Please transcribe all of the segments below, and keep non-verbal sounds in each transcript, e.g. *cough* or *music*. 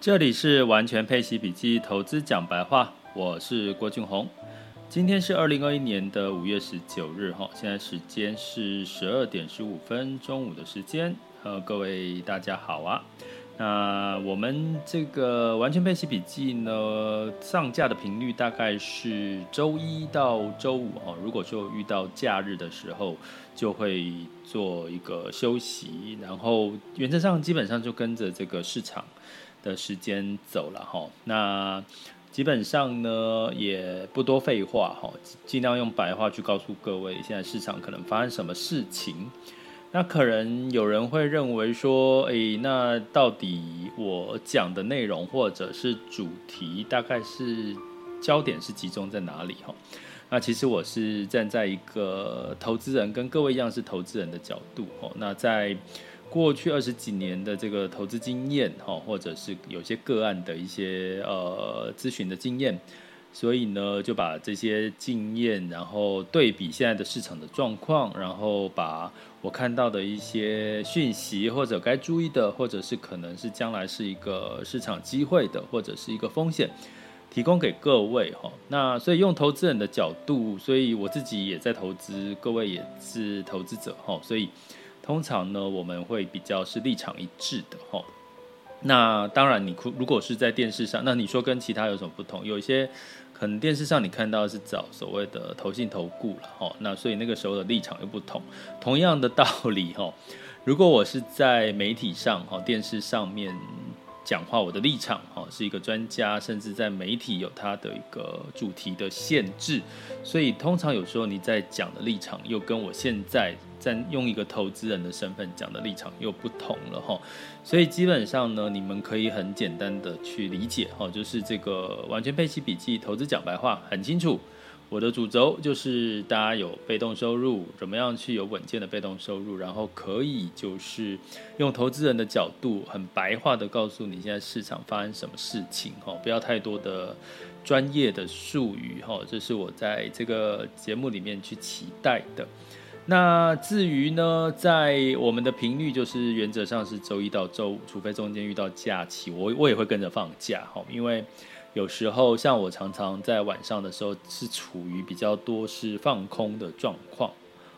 这里是完全配息笔记投资讲白话，我是郭俊宏。今天是二零二一年的五月十九日，哈，现在时间是十二点十五分，中午的时间。呃，各位大家好啊。那我们这个完全配息笔记呢，上架的频率大概是周一到周五，哈。如果说遇到假日的时候，就会做一个休息，然后原则上基本上就跟着这个市场的时间走了哈，那基本上呢也不多废话哈，尽量用白话去告诉各位，现在市场可能发生什么事情。那可能有人会认为说，诶，那到底我讲的内容或者是主题，大概是焦点是集中在哪里哈？那其实我是站在一个投资人，跟各位一样是投资人的角度哈。那在过去二十几年的这个投资经验，哈，或者是有些个案的一些呃咨询的经验，所以呢，就把这些经验，然后对比现在的市场的状况，然后把我看到的一些讯息，或者该注意的，或者是可能是将来是一个市场机会的，或者是一个风险，提供给各位哈。那所以用投资人的角度，所以我自己也在投资，各位也是投资者哈，所以。通常呢，我们会比较是立场一致的哈。那当然，你如果是在电视上，那你说跟其他有什么不同？有一些可能电视上你看到是找所谓的投信投顾了哈。那所以那个时候的立场又不同。同样的道理哈，如果我是在媒体上哈，电视上面。讲话，我的立场哈是一个专家，甚至在媒体有他的一个主题的限制，所以通常有时候你在讲的立场又跟我现在在用一个投资人的身份讲的立场又不同了哈，所以基本上呢，你们可以很简单的去理解哈，就是这个完全配息笔记投资讲白话很清楚。我的主轴就是大家有被动收入，怎么样去有稳健的被动收入，然后可以就是用投资人的角度，很白话的告诉你现在市场发生什么事情哈，不要太多的专业的术语哈，这是我在这个节目里面去期待的。那至于呢，在我们的频率就是原则上是周一到周五，除非中间遇到假期，我我也会跟着放假哈，因为。有时候，像我常常在晚上的时候是处于比较多是放空的状况。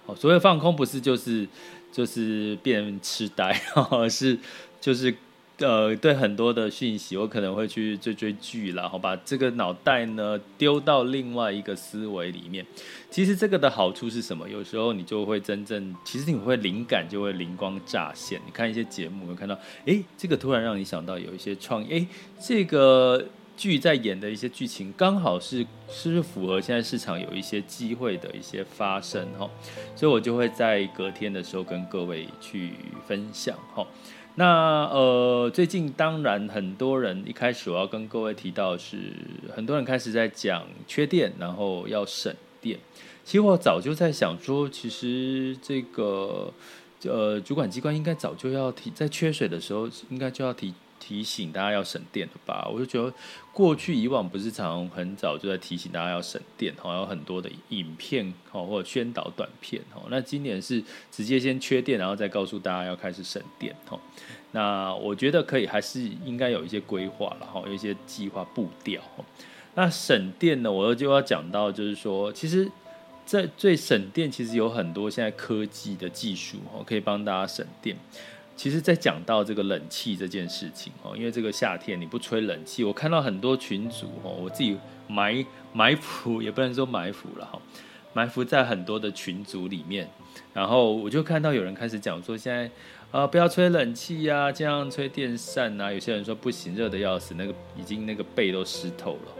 哦，所谓放空不是就是就是变痴呆，而是就是呃对很多的讯息，我可能会去追追剧，然后把这个脑袋呢丢到另外一个思维里面。其实这个的好处是什么？有时候你就会真正，其实你会灵感就会灵光乍现。你看一些节目，会看到，哎，这个突然让你想到有一些创意，哎，这个。剧在演的一些剧情，刚好是是符合现在市场有一些机会的一些发生哈，所以我就会在隔天的时候跟各位去分享哈。那呃，最近当然很多人一开始我要跟各位提到是，很多人开始在讲缺电，然后要省电。其实我早就在想说，其实这个呃主管机关应该早就要提，在缺水的时候应该就要提。提醒大家要省电的吧，我就觉得过去以往不是常很早就在提醒大家要省电，好像有很多的影片哈或者宣导短片哈。那今年是直接先缺电，然后再告诉大家要开始省电哈。那我觉得可以，还是应该有一些规划了哈，有一些计划步调。那省电呢，我就要讲到就是说，其实在最省电，其实有很多现在科技的技术哈，可以帮大家省电。其实，在讲到这个冷气这件事情哦，因为这个夏天你不吹冷气，我看到很多群组哦，我自己埋埋伏也不能说埋伏了哈，埋伏在很多的群组里面，然后我就看到有人开始讲说，现在啊、不要吹冷气呀、啊，这样吹电扇呐、有些人说不行，热的要死，那个已经那个背都湿透了。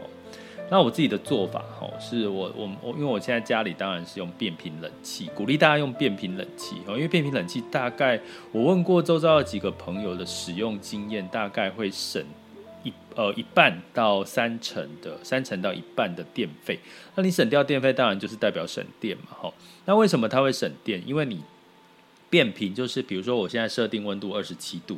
那我自己的做法哦，是我我我，因为我现在家里当然是用变频冷气，鼓励大家用变频冷气哦，因为变频冷气大概我问过周遭的几个朋友的使用经验，大概会省一呃一半到三成的三成到一半的电费。那你省掉电费，当然就是代表省电嘛，哈。那为什么它会省电？因为你变频就是，比如说我现在设定温度二十七度。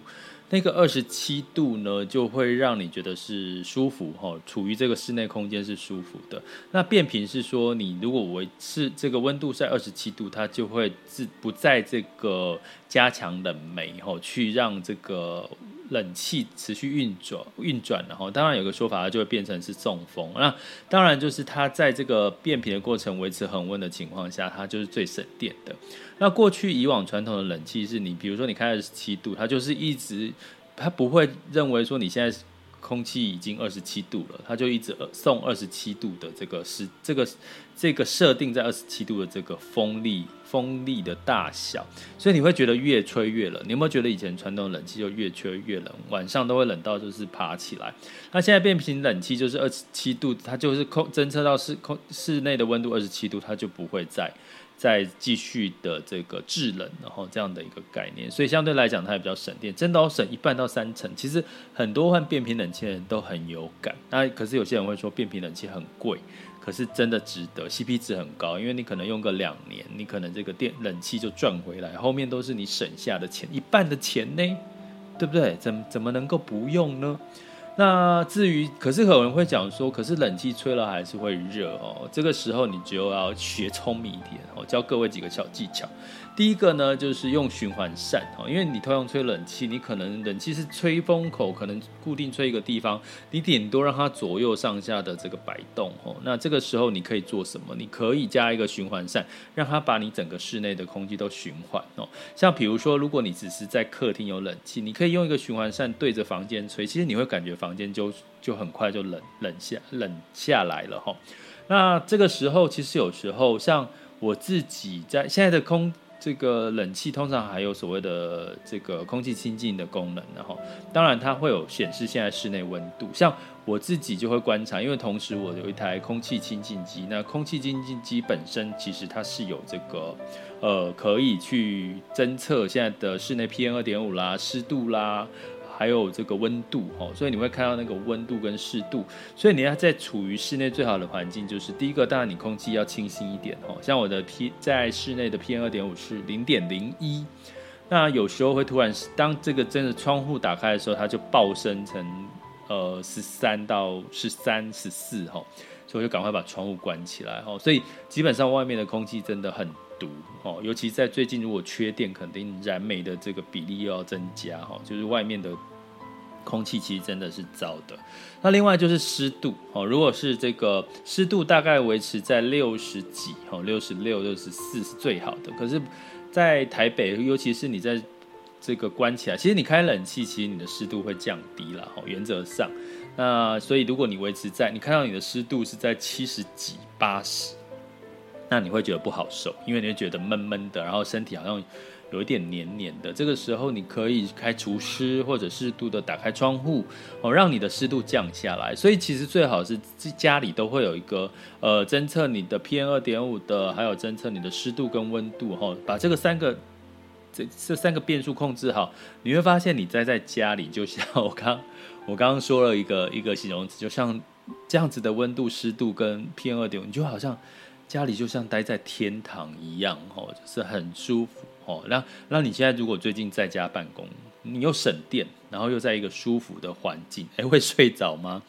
那个二十七度呢，就会让你觉得是舒服哈，处于这个室内空间是舒服的。那变频是说，你如果维持这个温度在二十七度，它就会自不在这个加强冷媒哈，去让这个冷气持续运转运转，然后当然有个说法，它就会变成是送风。那当然就是它在这个变频的过程维持恒温的情况下，它就是最省电的。那过去以往传统的冷气是你，比如说你开二十七度，它就是一直，它不会认为说你现在空气已经二十七度了，它就一直送二十七度的这个是这个这个设定在二十七度的这个风力风力的大小，所以你会觉得越吹越冷。你有没有觉得以前传统冷气就越吹越冷，晚上都会冷到就是爬起来？那现在变频冷气就是二十七度，它就是空侦测到室空室内的温度二十七度，它就不会再。再继续的这个制冷，然后这样的一个概念，所以相对来讲它也比较省电，真的要省一半到三成。其实很多换变频冷气的人都很有感，那可是有些人会说变频冷气很贵，可是真的值得，CP 值很高，因为你可能用个两年，你可能这个电冷气就赚回来，后面都是你省下的钱，一半的钱呢，对不对？怎怎么能够不用呢？那至于，可是有人会讲说，可是冷气吹了还是会热哦。这个时候你就要学聪明一点哦，教各位几个小技巧。第一个呢，就是用循环扇哈，因为你通常吹冷气，你可能冷气是吹风口，可能固定吹一个地方，你顶多让它左右上下的这个摆动哦。那这个时候你可以做什么？你可以加一个循环扇，让它把你整个室内的空气都循环哦。像比如说，如果你只是在客厅有冷气，你可以用一个循环扇对着房间吹，其实你会感觉房间就就很快就冷冷下冷下来了哈。那这个时候其实有时候像我自己在现在的空。这个冷气通常还有所谓的这个空气清净的功能，然后当然它会有显示现在室内温度。像我自己就会观察，因为同时我有一台空气清净机，那空气清净机本身其实它是有这个呃可以去侦测现在的室内 P N 二点五啦、湿度啦。还有这个温度哦，所以你会看到那个温度跟湿度，所以你要在处于室内最好的环境，就是第一个，当然你空气要清新一点哦。像我的 P 在室内的 PM 二点五是零点零一，那有时候会突然当这个真的窗户打开的时候，它就爆升成呃十三到十三十四哈，所以我就赶快把窗户关起来哈。所以基本上外面的空气真的很毒哦，尤其在最近如果缺电，肯定燃煤的这个比例又要增加哈，就是外面的。空气其实真的是糟的。那另外就是湿度哦，如果是这个湿度大概维持在六十几哦，六十六、六十四是最好的。可是，在台北，尤其是你在这个关起来，其实你开冷气，其实你的湿度会降低了哦。原则上，那所以如果你维持在，你看到你的湿度是在七十几、八十，那你会觉得不好受，因为你会觉得闷闷的，然后身体好像。有一点黏黏的，这个时候你可以开除湿或者适度的打开窗户哦，让你的湿度降下来。所以其实最好是家里都会有一个呃侦测你的 PM 二点五的，还有侦测你的湿度跟温度哈，把这个三个这这三个变数控制好，你会发现你待在家里就像我刚 *laughs* 我刚刚说了一个一个形容词，就像这样子的温度、湿度跟 PM 二点五，你就好像家里就像待在天堂一样哦，就是很舒服。哦，那那你现在如果最近在家办公，你又省电，然后又在一个舒服的环境，诶，会睡着吗？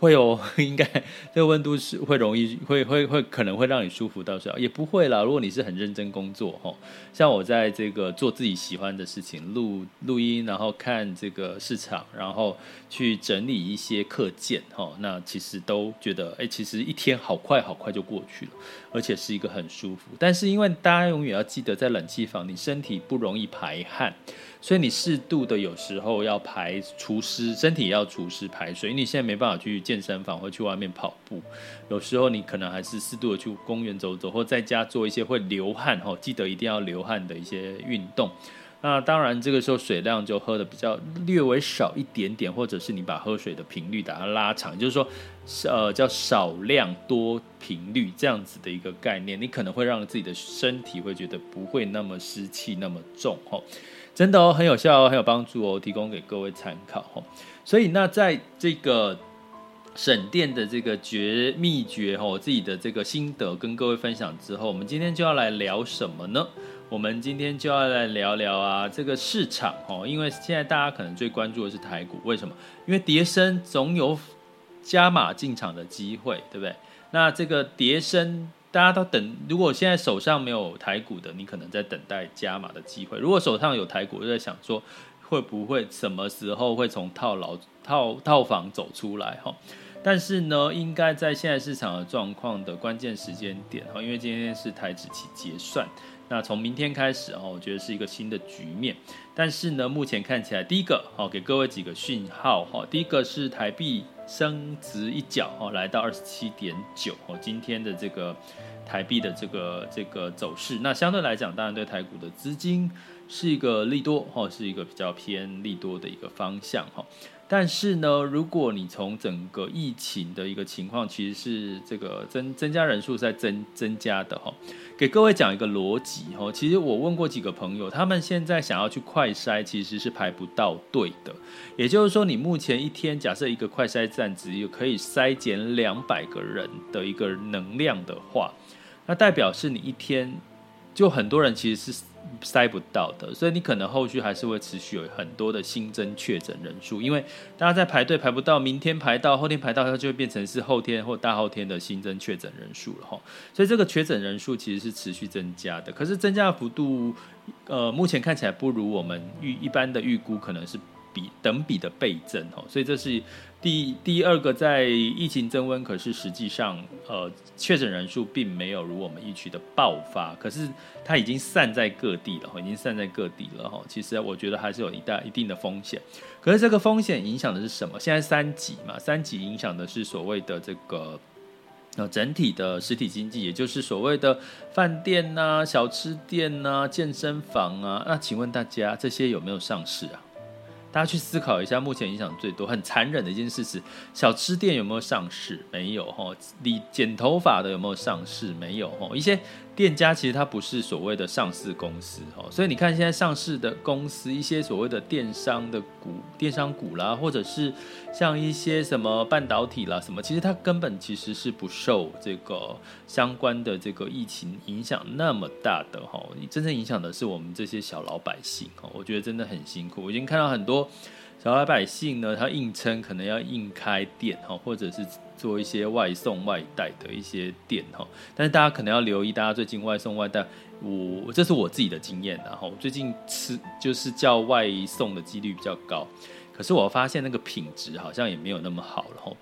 会有，*laughs* 应该这个温度是会容易会会会可能会让你舒服到睡，也不会啦。如果你是很认真工作，哈，像我在这个做自己喜欢的事情，录录音，然后看这个市场，然后去整理一些课件，哈，那其实都觉得，哎，其实一天好快好快就过去了，而且是一个很舒服。但是因为大家永远要记得，在冷气房，你身体不容易排汗。所以你适度的有时候要排除湿，身体也要除湿排水。因为你现在没办法去健身房或去外面跑步，有时候你可能还是适度的去公园走走，或在家做一些会流汗，记得一定要流汗的一些运动。那当然这个时候水量就喝的比较略微少一点点，或者是你把喝水的频率把它拉长，就是说，呃，叫少量多频率这样子的一个概念，你可能会让自己的身体会觉得不会那么湿气那么重哦，真的哦，很有效哦，很有帮助哦，提供给各位参考哦。所以那在这个。省电的这个绝秘诀哈，我自己的这个心得跟各位分享之后，我们今天就要来聊什么呢？我们今天就要来聊聊啊，这个市场哈，因为现在大家可能最关注的是台股，为什么？因为跌深总有加码进场的机会，对不对？那这个跌深，大家都等。如果现在手上没有台股的，你可能在等待加码的机会；如果手上有台股，就在想说，会不会什么时候会从套牢套套房走出来哈？但是呢，应该在现在市场的状况的关键时间点哈，因为今天是台指期结算，那从明天开始哈，我觉得是一个新的局面。但是呢，目前看起来，第一个好，给各位几个讯号哈，第一个是台币升值一角哦，来到二十七点九哦，今天的这个台币的这个这个走势，那相对来讲，当然对台股的资金是一个利多哦，是一个比较偏利多的一个方向哈。但是呢，如果你从整个疫情的一个情况，其实是这个增增加人数在增增加的哈。给各位讲一个逻辑哈，其实我问过几个朋友，他们现在想要去快筛，其实是排不到队的。也就是说，你目前一天假设一个快筛站只有可以筛检两百个人的一个能量的话，那代表是你一天就很多人其实是。塞不到的，所以你可能后续还是会持续有很多的新增确诊人数，因为大家在排队排不到，明天排到，后天排到，它就会变成是后天或大后天的新增确诊人数了哈。所以这个确诊人数其实是持续增加的，可是增加的幅度，呃，目前看起来不如我们预一般的预估，可能是。比等比的倍增哦，所以这是第第二个在疫情增温，可是实际上呃确诊人数并没有如我们预期的爆发，可是它已经散在各地了，已经散在各地了哈。其实我觉得还是有一大一定的风险，可是这个风险影响的是什么？现在三级嘛，三级影响的是所谓的这个呃整体的实体经济，也就是所谓的饭店呐、小吃店呐、健身房啊。那请问大家这些有没有上市啊？大家去思考一下，目前影响最多、很残忍的一件事是，小吃店有没有上市？没有哈。理剪头发的有没有上市？没有哈。一些。店家其实它不是所谓的上市公司哈，所以你看现在上市的公司，一些所谓的电商的股、电商股啦，或者是像一些什么半导体啦什么，其实它根本其实是不受这个相关的这个疫情影响那么大的哈，你真正影响的是我们这些小老百姓哈，我觉得真的很辛苦，我已经看到很多。小老百姓呢，他硬撑可能要硬开店哈，或者是做一些外送外带的一些店哈。但是大家可能要留意，大家最近外送外带，我这是我自己的经验，然后最近吃就是叫外送的几率比较高，可是我发现那个品质好像也没有那么好了哈。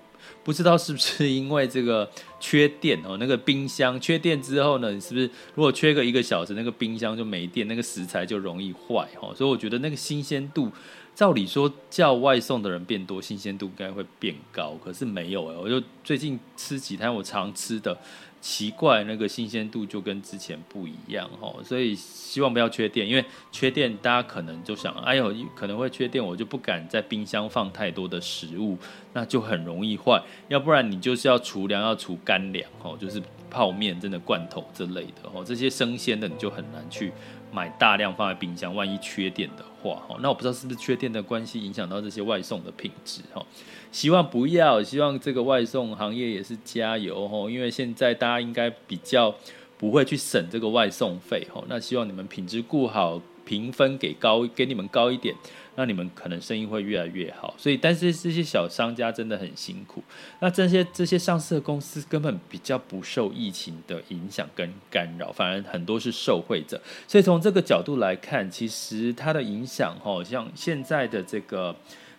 不知道是不是因为这个缺电哦，那个冰箱缺电之后呢，你是不是如果缺个一个小时，那个冰箱就没电，那个食材就容易坏哈。所以我觉得那个新鲜度。照理说叫外送的人变多，新鲜度应该会变高，可是没有哎。我就最近吃几摊我常吃的，奇怪那个新鲜度就跟之前不一样哈。所以希望不要缺电，因为缺电大家可能就想，哎呦可能会缺电，我就不敢在冰箱放太多的食物，那就很容易坏。要不然你就是要储粮，要储干粮哦，就是泡面、真的罐头之类的哦，这些生鲜的你就很难去。买大量放在冰箱，万一缺电的话，哦，那我不知道是不是缺电的关系影响到这些外送的品质，哦，希望不要，希望这个外送行业也是加油，哦，因为现在大家应该比较不会去省这个外送费，哦，那希望你们品质顾好，评分给高，给你们高一点。那你们可能生意会越来越好，所以但是这些小商家真的很辛苦。那这些这些上市的公司根本比较不受疫情的影响跟干扰，反而很多是受惠者。所以从这个角度来看，其实它的影响，哈，像现在的这个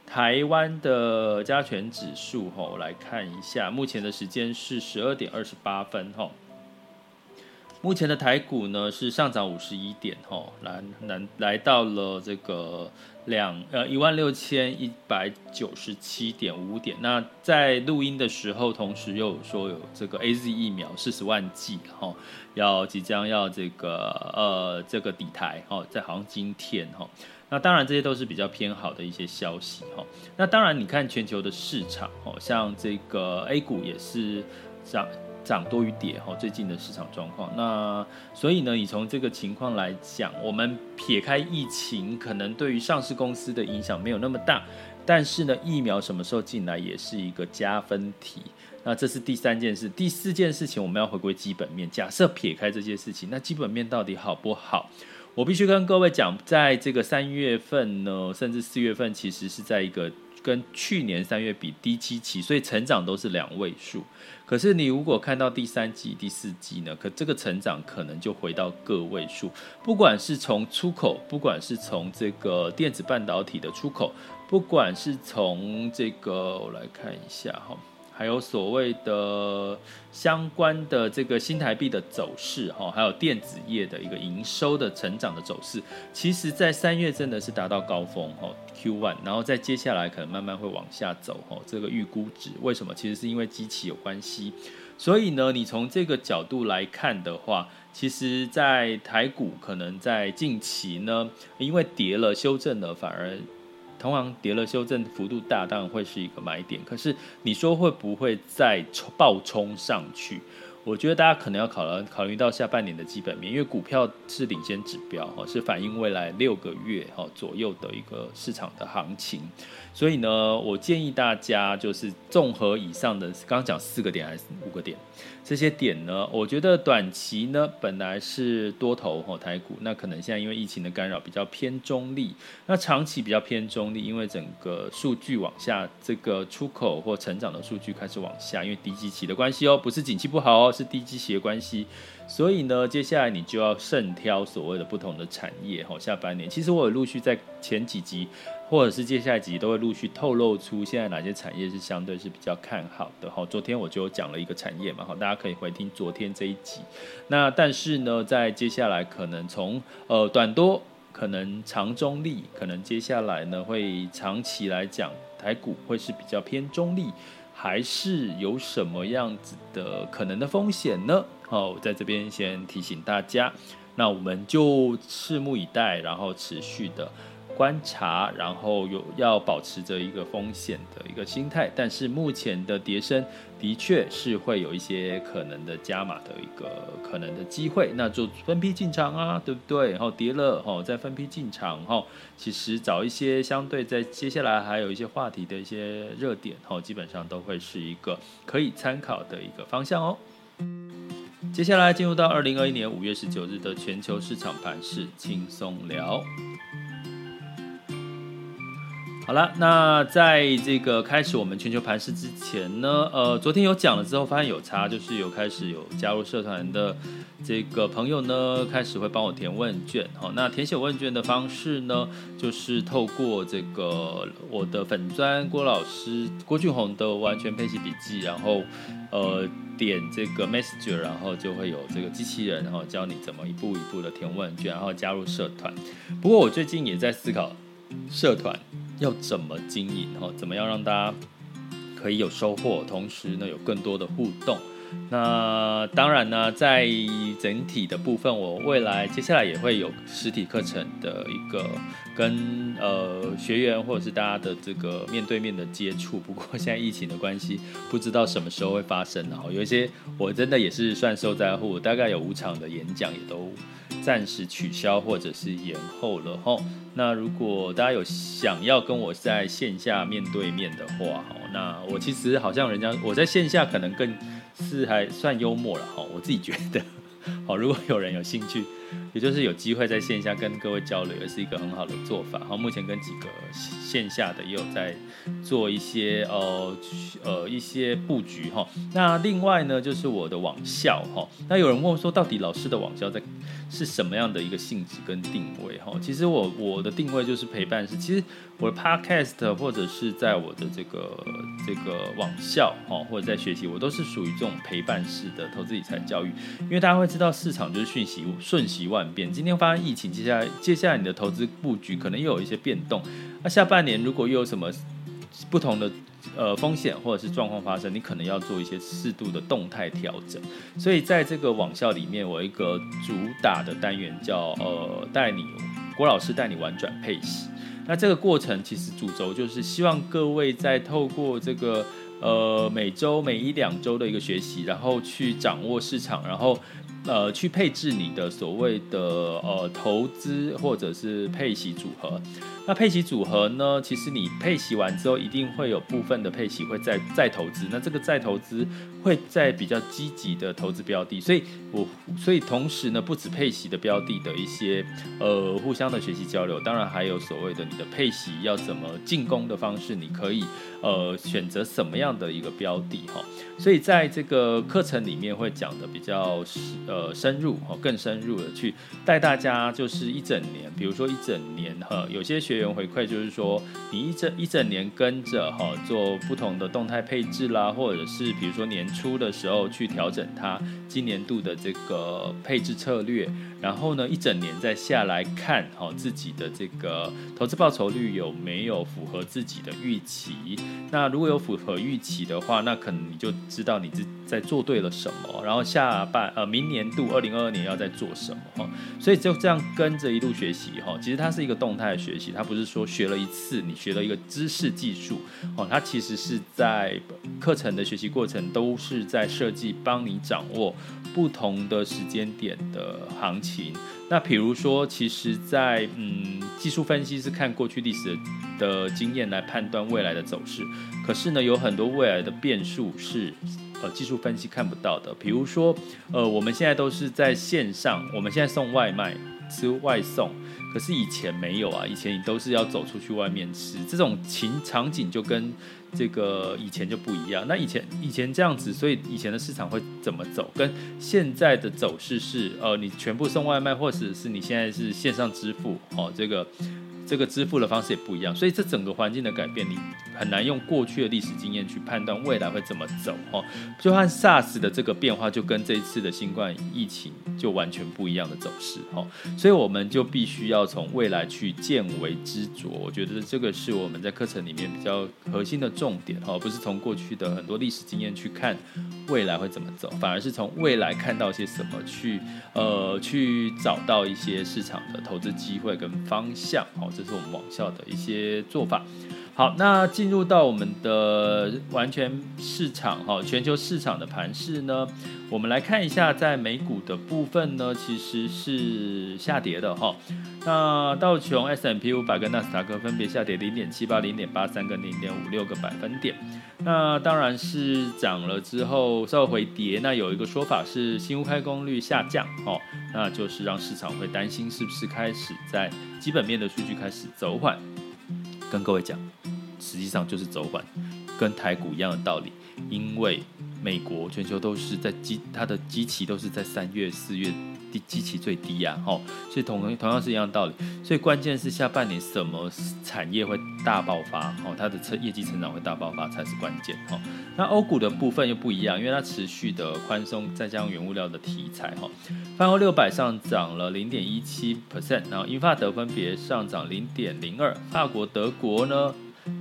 台湾的加权指数，哈，我来看一下，目前的时间是十二点二十八分，哈。目前的台股呢是上涨五十一点，吼，来来来到了这个两呃一万六千一百九十七点五点。那在录音的时候，同时又有说有这个 AZ 疫苗四十万剂，吼，要即将要这个呃这个底台，吼，在好像今天，吼。那当然这些都是比较偏好的一些消息，吼。那当然你看全球的市场，哦，像这个 A 股也是涨。涨多于跌哈，最近的市场状况。那所以呢，你从这个情况来讲，我们撇开疫情，可能对于上市公司的影响没有那么大。但是呢，疫苗什么时候进来也是一个加分题。那这是第三件事，第四件事情我们要回归基本面。假设撇开这件事情，那基本面到底好不好？我必须跟各位讲，在这个三月份呢，甚至四月份，其实是在一个。跟去年三月比低七期，所以成长都是两位数。可是你如果看到第三季、第四季呢，可这个成长可能就回到个位数。不管是从出口，不管是从这个电子半导体的出口，不管是从这个，我来看一下哈。还有所谓的相关的这个新台币的走势哈，还有电子业的一个营收的成长的走势，其实，在三月真的是达到高峰哈，Q one，然后在接下来可能慢慢会往下走哈，这个预估值为什么？其实是因为基期有关系，所以呢，你从这个角度来看的话，其实，在台股可能在近期呢，因为跌了修正了，反而。同行跌了，修正幅度大，当然会是一个买点。可是你说会不会再爆冲上去？我觉得大家可能要考虑考虑到下半年的基本面，因为股票是领先指标哈，是反映未来六个月哈左右的一个市场的行情。所以呢，我建议大家就是综合以上的，刚刚讲四个点还是五个点？这些点呢，我觉得短期呢本来是多头吼台股，那可能现在因为疫情的干扰比较偏中立，那长期比较偏中立，因为整个数据往下，这个出口或成长的数据开始往下，因为低基期的关系哦，不是景气不好哦，是低基期的关系。所以呢，接下来你就要慎挑所谓的不同的产业吼，下半年其实我有陆续在前几集。或者是接下来几集都会陆续透露出现在哪些产业是相对是比较看好的哈。昨天我就讲了一个产业嘛，好，大家可以回听昨天这一集。那但是呢，在接下来可能从呃短多，可能长中立，可能接下来呢会长期来讲，台股会是比较偏中立，还是有什么样子的可能的风险呢？好，在这边先提醒大家，那我们就拭目以待，然后持续的。观察，然后有要保持着一个风险的一个心态，但是目前的跌升的确是会有一些可能的加码的一个可能的机会，那就分批进场啊，对不对？然后跌了，哦，再分批进场，哈，其实找一些相对在接下来还有一些话题的一些热点，哈，基本上都会是一个可以参考的一个方向哦。接下来进入到二零二一年五月十九日的全球市场盘势轻松聊。好了，那在这个开始我们全球盘势之前呢，呃，昨天有讲了之后，发现有差，就是有开始有加入社团的这个朋友呢，开始会帮我填问卷。好，那填写问卷的方式呢，就是透过这个我的粉专郭老师郭俊宏的完全配息笔记，然后呃点这个 Messenger，然后就会有这个机器人，然后教你怎么一步一步的填问卷，然后加入社团。不过我最近也在思考社团。要怎么经营？哈，怎么样让大家可以有收获，同时呢有更多的互动？那当然呢，在整体的部分，我未来接下来也会有实体课程的一个跟呃学员或者是大家的这个面对面的接触。*laughs* 不过现在疫情的关系，不知道什么时候会发生。然后有一些我真的也是算受灾户，大概有五场的演讲也都暂时取消或者是延后了。吼。那如果大家有想要跟我在线下面对面的话，那我其实好像人家我在线下可能更是还算幽默了，哈，我自己觉得，*laughs* 好，如果有人有兴趣也就是有机会在线下跟各位交流，也是一个很好的做法。哈，目前跟几个线下的也有在做一些呃呃一些布局哈。那另外呢，就是我的网校哈。那有人问说，到底老师的网校在是什么样的一个性质跟定位哈？其实我我的定位就是陪伴式，其实我的 podcast 或者是在我的这个这个网校哈，或者在学习，我都是属于这种陪伴式的投资理财教育，因为大家会知道市场就是瞬息瞬息万。变，今天发生疫情，接下来接下来你的投资布局可能又有一些变动。那下半年如果又有什么不同的呃风险或者是状况发生，你可能要做一些适度的动态调整。所以在这个网校里面，我一个主打的单元叫呃带你郭老师带你玩转配息。那这个过程其实主轴就是希望各位在透过这个呃每周每一两周的一个学习，然后去掌握市场，然后。呃，去配置你的所谓的呃投资或者是配息组合。那配息组合呢，其实你配息完之后，一定会有部分的配息会再再投资。那这个再投资会在比较积极的投资标的，所以我所以同时呢，不止配息的标的的一些呃互相的学习交流，当然还有所谓的你的配息要怎么进攻的方式，你可以呃选择什么样的一个标的哈。所以在这个课程里面会讲的比较呃深入哈，更深入的去带大家就是一整年，比如说一整年哈，有些学回馈就是说，你一整一整年跟着哈做不同的动态配置啦，或者是比如说年初的时候去调整它今年度的这个配置策略，然后呢一整年再下来看哈自己的这个投资报酬率有没有符合自己的预期，那如果有符合预期的话，那可能你就。知道你自在做对了什么，然后下半呃明年度二零二二年要在做什么，*laughs* 所以就这样跟着一路学习哈，其实它是一个动态的学习，它不是说学了一次你学了一个知识技术哦，它其实是在课程的学习过程都是在设计帮你掌握不同的时间点的行情。情。那比如说，其实在嗯技术分析是看过去历史的经验来判断未来的走势，可是呢有很多未来的变数是。呃，技术分析看不到的，比如说，呃，我们现在都是在线上，我们现在送外卖，吃外送，可是以前没有啊，以前你都是要走出去外面吃，这种情场景就跟这个以前就不一样。那以前以前这样子，所以以前的市场会怎么走？跟现在的走势是，呃，你全部送外卖，或者是你现在是线上支付，哦，这个。这个支付的方式也不一样，所以这整个环境的改变，你很难用过去的历史经验去判断未来会怎么走哈。就和 SARS 的这个变化，就跟这一次的新冠疫情就完全不一样的走势哦。所以我们就必须要从未来去见微知著，我觉得这个是我们在课程里面比较核心的重点哦，不是从过去的很多历史经验去看未来会怎么走，反而是从未来看到些什么去呃去找到一些市场的投资机会跟方向哈。这是我们网校的一些做法。好，那进入到我们的完全市场哈，全球市场的盘势呢，我们来看一下，在美股的部分呢，其实是下跌的哈。那道琼 S M P 五百跟纳斯达克分别下跌零点七八、零点八三跟零点五六个百分点。那当然是涨了之后稍微回跌。那有一个说法是新屋开工率下降哦，那就是让市场会担心是不是开始在基本面的数据开始走缓。跟各位讲。实际上就是走缓，跟台股一样的道理，因为美国全球都是在基，它的基期都是在三月、四月低基期最低呀，吼，所以同同样是一样道理，所以关键是下半年什么产业会大爆发，哦，它的成业绩成长会大爆发才是关键，哦。那欧股的部分又不一样，因为它持续的宽松，再加上原物料的题材，吼，泛欧六百上涨了零点一七 percent，然后英法德分别上涨零点零二，法国、德国呢？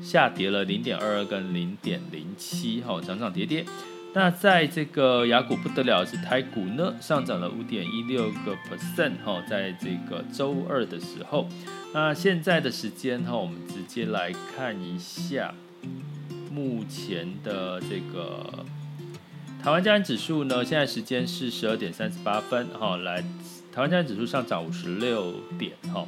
下跌了零点二二跟零点零七，哈，涨涨跌跌。那在这个雅股不得了是台股呢，上涨了五点一六个 percent，哈，在这个周二的时候。那现在的时间哈，我们直接来看一下目前的这个台湾加权指数呢，现在时间是十二点三十八分，哈，来台湾加权指数上涨五十六点，哈。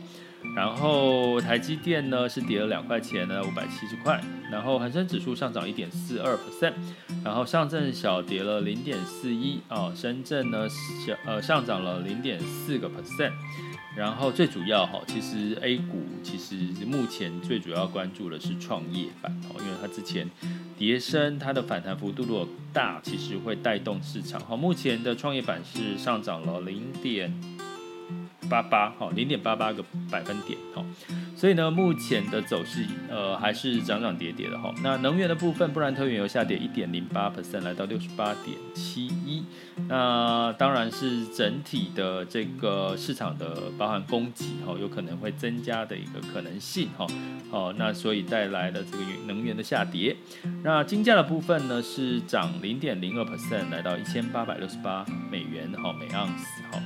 然后台积电呢是跌了两块钱呢，五百七十块。然后恒生指数上涨一点四二 percent，然后上证小跌了零点四一啊，深圳呢小呃上涨了零点四个 percent。然后最主要哈，其实 A 股其实目前最主要关注的是创业板哦，因为它之前跌升，它的反弹幅度如果大，其实会带动市场哈。目前的创业板是上涨了零点八八哈，零点八八个百分点哈。所以呢，目前的走势呃还是涨涨跌跌的哈。那能源的部分，布兰特原油下跌一点零八 percent，来到六十八点七一。那当然是整体的这个市场的包含供给哈，有可能会增加的一个可能性哈。哦，那所以带来的这个能源的下跌。那金价的部分呢是涨零点零二 percent，来到一千八百六十八美元哈每盎司哈。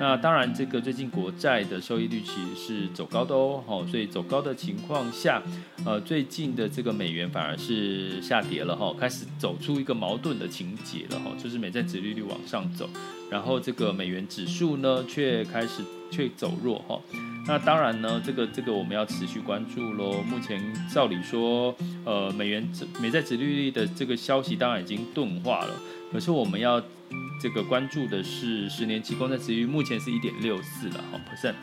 那当然，这个最近国债的收益率其实是走高的哦，吼，所以走高的情况下，呃，最近的这个美元反而是下跌了，哈，开始走出一个矛盾的情节了，哈，就是美债殖利率往上走，然后这个美元指数呢却开始却走弱，哈，那当然呢，这个这个我们要持续关注喽。目前照理说，呃，美元美债殖利率的这个消息当然已经钝化了，可是我们要。这个关注的是十年期公债殖利率，目前是一点六四了，好 percent。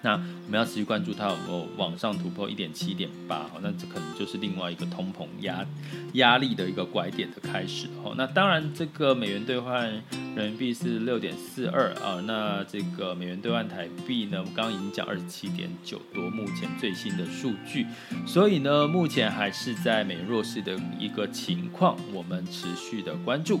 那我们要持续关注它有没有往上突破一点七、点八，好，那这可能就是另外一个通膨压压力的一个拐点的开始，好，那当然这个美元兑换人民币是六点四二啊，那这个美元兑换台币呢，我刚刚已经讲二十七点九多，目前最新的数据，所以呢，目前还是在美元弱势的一个情况，我们持续的关注。